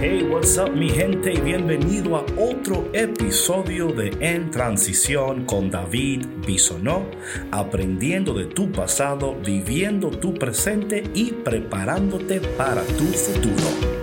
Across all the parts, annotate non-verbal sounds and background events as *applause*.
Hey, what's up mi gente y bienvenido a otro episodio de En Transición con David Bisonó, aprendiendo de tu pasado, viviendo tu presente y preparándote para tu futuro.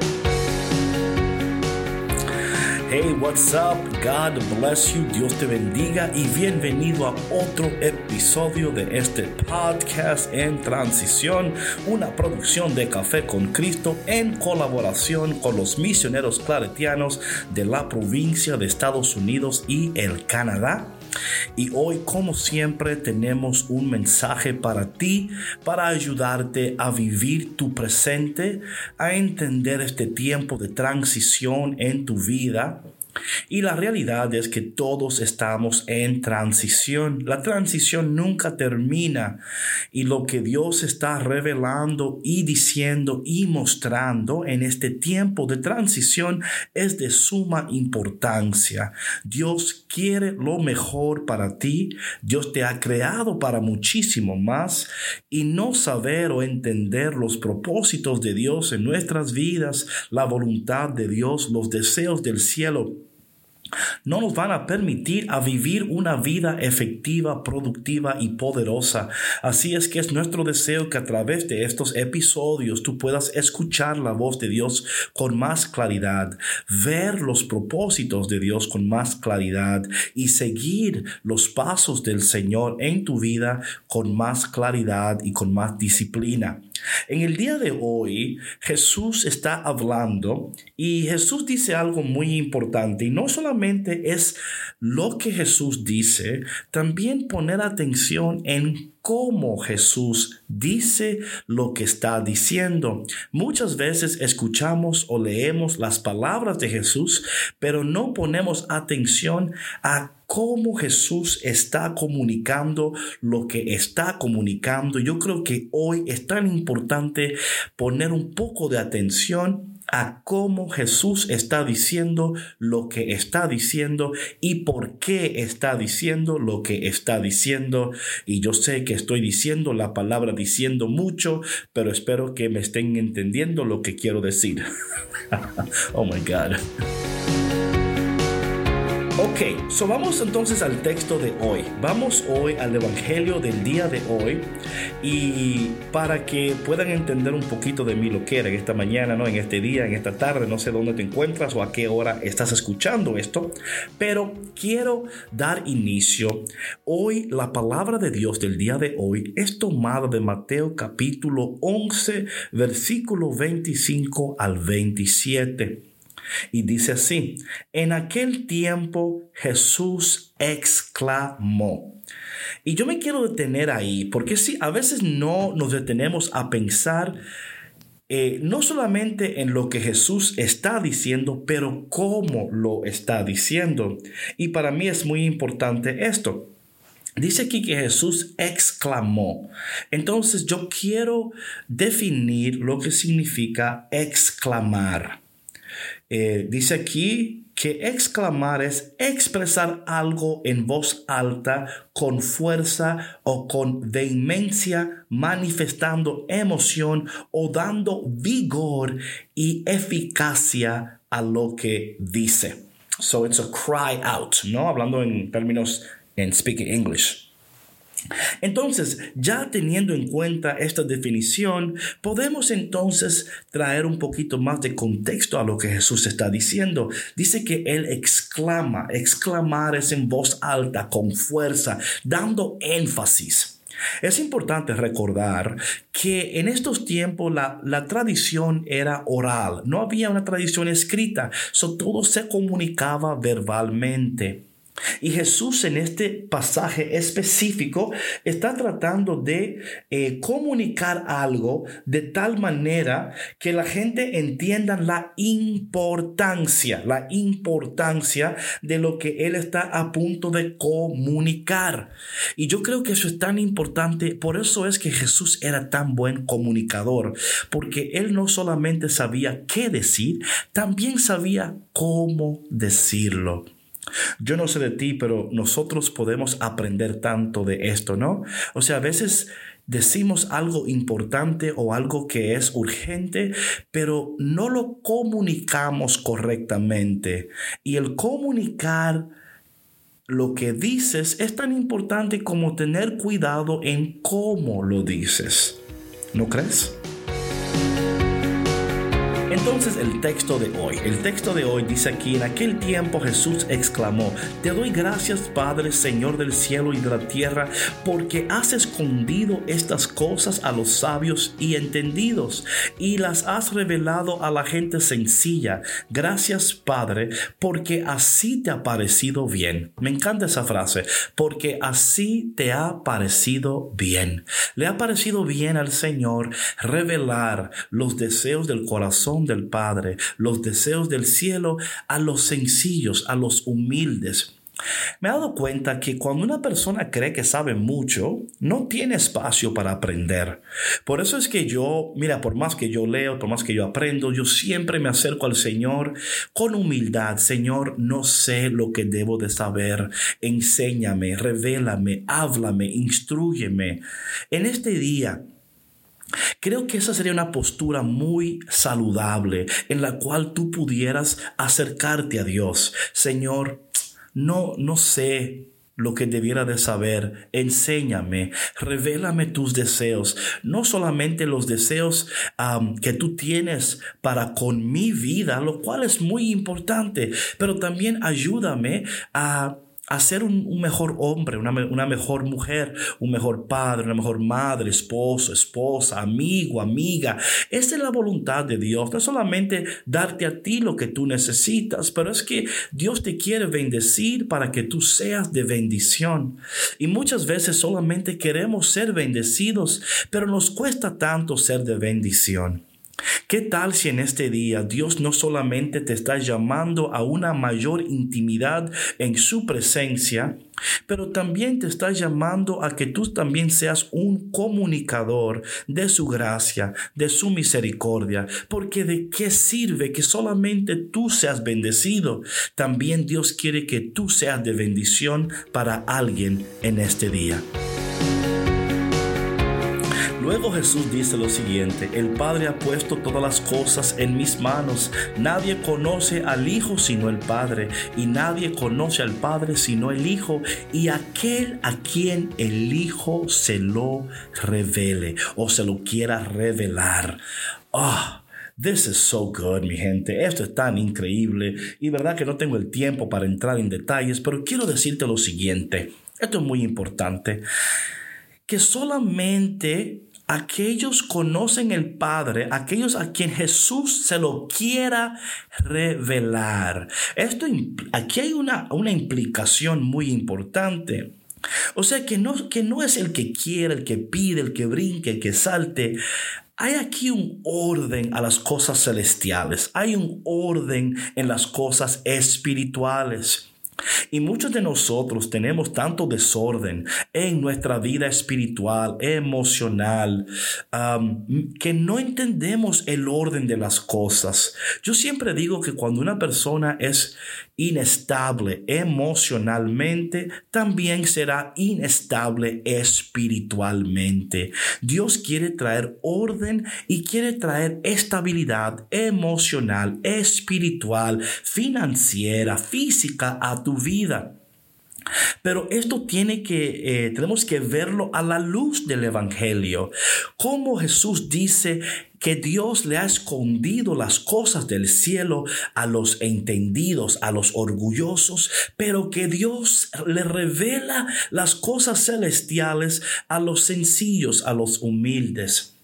Hey, what's up? God bless you. Dios te bendiga y bienvenido a otro episodio de este podcast en transición, una producción de Café con Cristo en colaboración con los misioneros claretianos de la provincia de Estados Unidos y el Canadá. Y hoy, como siempre, tenemos un mensaje para ti, para ayudarte a vivir tu presente, a entender este tiempo de transición en tu vida y la realidad es que todos estamos en transición. La transición nunca termina. Y lo que Dios está revelando y diciendo y mostrando en este tiempo de transición es de suma importancia. Dios quiere lo mejor para ti. Dios te ha creado para muchísimo más. Y no saber o entender los propósitos de Dios en nuestras vidas, la voluntad de Dios, los deseos del cielo, no nos van a permitir a vivir una vida efectiva, productiva y poderosa. Así es que es nuestro deseo que a través de estos episodios tú puedas escuchar la voz de Dios con más claridad, ver los propósitos de Dios con más claridad y seguir los pasos del Señor en tu vida con más claridad y con más disciplina. En el día de hoy, Jesús está hablando y Jesús dice algo muy importante. Y no solamente es lo que Jesús dice, también poner atención en cómo Jesús dice lo que está diciendo. Muchas veces escuchamos o leemos las palabras de Jesús, pero no ponemos atención a cómo Jesús está comunicando lo que está comunicando. Yo creo que hoy es tan importante poner un poco de atención a cómo Jesús está diciendo lo que está diciendo y por qué está diciendo lo que está diciendo. Y yo sé que estoy diciendo la palabra diciendo mucho, pero espero que me estén entendiendo lo que quiero decir. *laughs* oh my God. Ok, so vamos entonces al texto de hoy. Vamos hoy al Evangelio del día de hoy y para que puedan entender un poquito de mí lo que era en esta mañana, ¿no? en este día, en esta tarde, no sé dónde te encuentras o a qué hora estás escuchando esto, pero quiero dar inicio. Hoy la palabra de Dios del día de hoy es tomada de Mateo capítulo 11, versículo 25 al 27. Y dice así, en aquel tiempo Jesús exclamó. Y yo me quiero detener ahí, porque sí, a veces no nos detenemos a pensar eh, no solamente en lo que Jesús está diciendo, pero cómo lo está diciendo. Y para mí es muy importante esto. Dice aquí que Jesús exclamó. Entonces yo quiero definir lo que significa exclamar. Eh, dice aquí que exclamar es expresar algo en voz alta, con fuerza o con vehemencia, manifestando emoción o dando vigor y eficacia a lo que dice. So it's a cry out, ¿no? Hablando en términos en speaking English. Entonces, ya teniendo en cuenta esta definición, podemos entonces traer un poquito más de contexto a lo que Jesús está diciendo. Dice que Él exclama, exclamar es en voz alta, con fuerza, dando énfasis. Es importante recordar que en estos tiempos la, tradición era oral, no había una tradición escrita, todo se comunicaba verbalmente. Y Jesús en este pasaje específico está tratando de eh, comunicar algo de tal manera que la gente entienda la importancia, la importancia de lo que Él está a punto de comunicar. Y yo creo que eso es tan importante, por eso es que Jesús era tan buen comunicador, porque Él no solamente sabía qué decir, también sabía cómo decirlo. Yo no sé de ti, pero nosotros podemos aprender tanto de esto, ¿no? O sea, a veces decimos algo importante o algo que es urgente, pero no lo comunicamos correctamente. Y el comunicar lo que dices es tan importante como tener cuidado en cómo lo dices. ¿No crees? Entonces el texto de hoy, el texto de hoy dice aquí, en aquel tiempo Jesús exclamó, te doy gracias Padre, Señor del cielo y de la tierra, porque has escondido estas cosas a los sabios y entendidos y las has revelado a la gente sencilla. Gracias Padre, porque así te ha parecido bien. Me encanta esa frase, porque así te ha parecido bien. Le ha parecido bien al Señor revelar los deseos del corazón del Padre, los deseos del cielo a los sencillos, a los humildes. Me he dado cuenta que cuando una persona cree que sabe mucho, no tiene espacio para aprender. Por eso es que yo, mira, por más que yo leo, por más que yo aprendo, yo siempre me acerco al Señor con humildad. Señor, no sé lo que debo de saber. Enséñame, revélame, háblame, instruyeme. En este día, Creo que esa sería una postura muy saludable en la cual tú pudieras acercarte a Dios. Señor, no, no sé lo que debiera de saber. Enséñame, revélame tus deseos, no solamente los deseos que tú tienes para con mi vida, lo cual es muy importante, pero también ayúdame a a ser un, mejor hombre, una, una, mejor mujer, un mejor padre, una mejor madre, esposo, esposa, amigo, amiga. Esa es la voluntad de Dios. No solamente darte a ti lo que tú necesitas, pero es que Dios te quiere bendecir para que tú seas de bendición. Y muchas veces solamente queremos ser bendecidos, pero nos cuesta tanto ser de bendición. ¿Qué tal si en este día Dios no solamente te está llamando a una mayor intimidad en su presencia, pero también te está llamando a que tú también seas un comunicador de su gracia, de su misericordia, porque de qué sirve que solamente tú seas bendecido, también Dios quiere que tú seas de bendición para alguien en este día. Luego Jesús dice lo siguiente, el Padre ha puesto todas las cosas en mis manos, nadie conoce al Hijo sino el Padre, y nadie conoce al Padre sino el Hijo, y aquel a quien el Hijo se lo revele o se lo quiera revelar. Ah. This is so good, mi gente. Esto es tan increíble y verdad que no tengo el tiempo para entrar en detalles, pero quiero decirte lo siguiente. Esto es muy importante. Que solamente aquellos conocen el Padre, aquellos a quien Jesús se lo quiera revelar. Esto, aquí hay una, una implicación muy importante. O sea que no, que no es el que quiere, el que pide, el que brinque, el que salte. Hay aquí un orden a las cosas celestiales, hay un orden en las cosas espirituales. Y muchos de nosotros tenemos tanto desorden en nuestra vida espiritual, emocional, que no entendemos el orden de las cosas. Yo siempre digo que cuando una persona es inestable emocionalmente, también será inestable espiritualmente. Dios quiere traer orden y quiere traer estabilidad emocional, espiritual, financiera, física a tu vida. Pero esto tiene que, eh, tenemos que verlo a la luz del Evangelio. Como Jesús dice que Dios le ha escondido las cosas del cielo a los entendidos, a los orgullosos, pero que Dios le revela las cosas celestiales a los sencillos, a los humildes.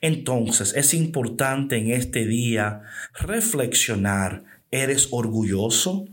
Entonces es importante en este día reflexionar. ¿Eres orgulloso?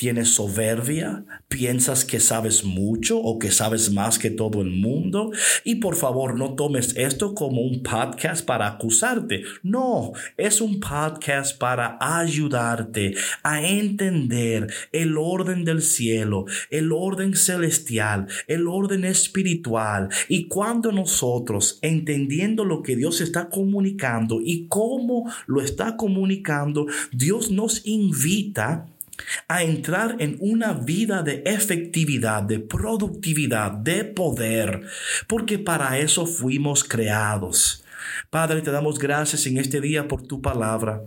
¿Tienes soberbia? ¿Piensas que sabes mucho o que sabes más que todo el mundo? Y por favor, no tomes esto como un podcast para acusarte. No, es un podcast para ayudarte a entender el orden del cielo, el orden celestial, el orden espiritual. Y cuando nosotros, entendiendo lo que Dios está comunicando y cómo lo está comunicando, Dios nos invita a entrar en una vida de efectividad, de productividad, de poder, porque para eso fuimos creados. Padre, te damos gracias en este día por tu palabra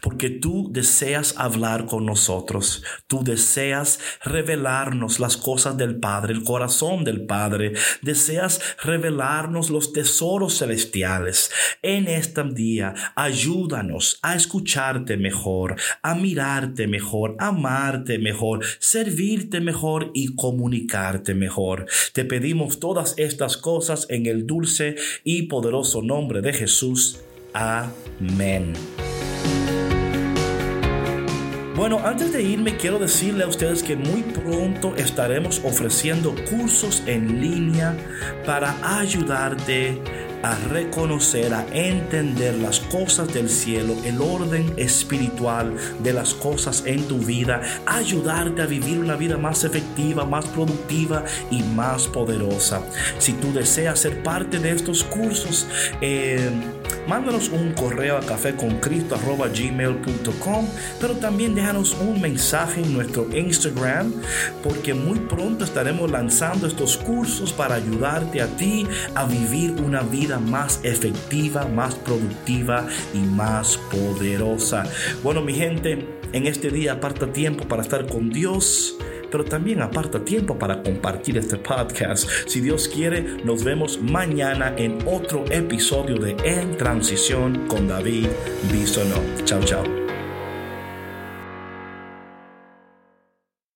porque tú deseas hablar con nosotros, tú deseas revelarnos las cosas del Padre, el corazón del Padre, deseas revelarnos los tesoros celestiales. En este día, ayúdanos a escucharte mejor, a mirarte mejor, amarte mejor, servirte mejor y comunicarte mejor. Te pedimos todas estas cosas en el dulce y poderoso nombre de Jesús. Amén. Bueno, antes de irme quiero decirle a ustedes que muy pronto estaremos ofreciendo cursos en línea para ayudarte a reconocer, a entender las cosas del cielo, el orden espiritual de las cosas en tu vida, ayudarte a vivir una vida más efectiva, más productiva y más poderosa. Si tú deseas ser parte de estos cursos, eh, mándanos un correo a caféconcristo.gmail.com, pero también déjanos un mensaje en nuestro Instagram, porque muy pronto estaremos lanzando estos cursos para ayudarte a ti a vivir una vida más efectiva, más productiva y más poderosa. Bueno, mi gente, en este día aparta tiempo para estar con Dios pero también aparta tiempo para compartir este podcast. Si Dios quiere, nos vemos mañana en otro episodio de En Transición con David Bisonó. Chao, chao.